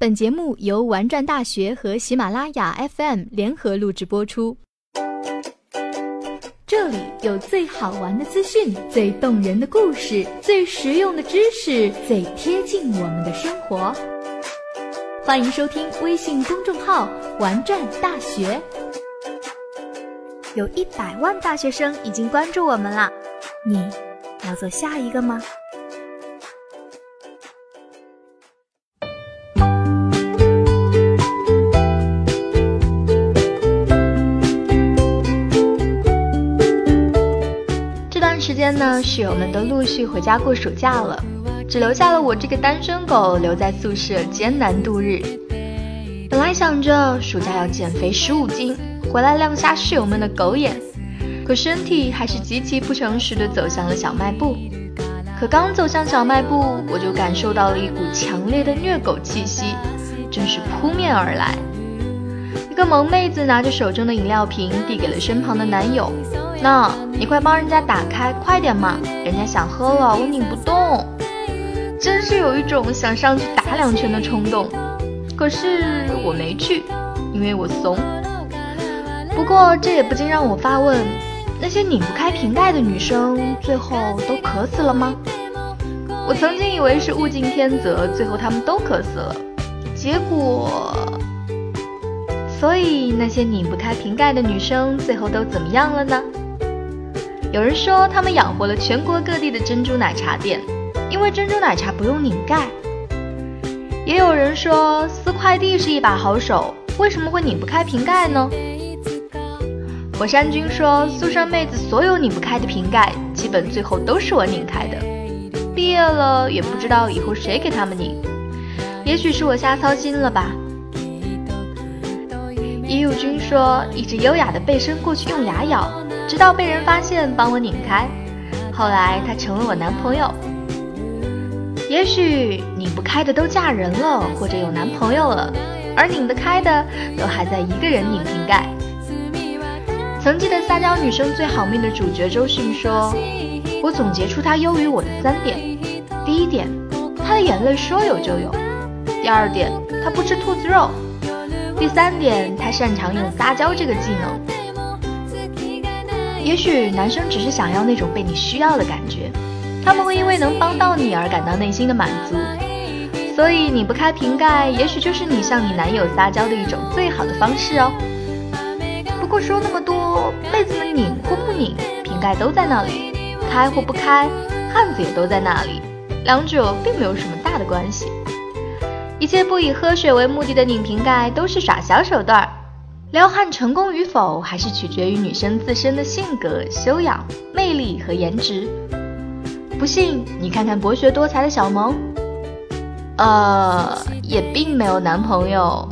本节目由玩转大学和喜马拉雅 FM 联合录制播出。这里有最好玩的资讯、最动人的故事、最实用的知识、最贴近我们的生活。欢迎收听微信公众号“玩转大学”。有一百万大学生已经关注我们了，你要做下一个吗？间呢，室友们都陆续回家过暑假了，只留下了我这个单身狗留在宿舍艰难度日。本来想着暑假要减肥十五斤，回来亮瞎室友们的狗眼，可身体还是极其不诚实的走向了小卖部。可刚走向小卖部，我就感受到了一股强烈的虐狗气息，真是扑面而来。一个萌妹子拿着手中的饮料瓶递给了身旁的男友。那你快帮人家打开，快点嘛！人家想喝了，我拧不动，真是有一种想上去打两拳的冲动。可是我没去，因为我怂。不过这也不禁让我发问：那些拧不开瓶盖的女生，最后都渴死了吗？我曾经以为是物竞天择，最后她们都渴死了。结果，所以那些拧不开瓶盖的女生，最后都怎么样了呢？有人说他们养活了全国各地的珍珠奶茶店，因为珍珠奶茶不用拧盖。也有人说撕快递是一把好手，为什么会拧不开瓶盖呢？火山君说宿舍妹子所有拧不开的瓶盖，基本最后都是我拧开的。毕业了也不知道以后谁给他们拧，也许是我瞎操心了吧。一入君说一直优雅的背身过去用牙咬。直到被人发现，帮我拧开。后来他成了我男朋友。也许拧不开的都嫁人了，或者有男朋友了，而拧得开的都还在一个人拧瓶盖。曾记得撒娇女生最好命的主角周迅说：“我总结出她优于我的三点：第一点，她的眼泪说有就有；第二点，她不吃兔子肉；第三点，他擅长用撒娇这个技能。”也许男生只是想要那种被你需要的感觉，他们会因为能帮到你而感到内心的满足，所以拧不开瓶盖，也许就是你向你男友撒娇的一种最好的方式哦。不过说那么多，妹子们拧或不拧，瓶盖都在那里；开或不开，汉子也都在那里，两者并没有什么大的关系。一切不以喝水为目的的拧瓶盖，都是耍小手段。撩汉成功与否，还是取决于女生自身的性格、修养、魅力和颜值。不信你看看博学多才的小萌，呃，也并没有男朋友。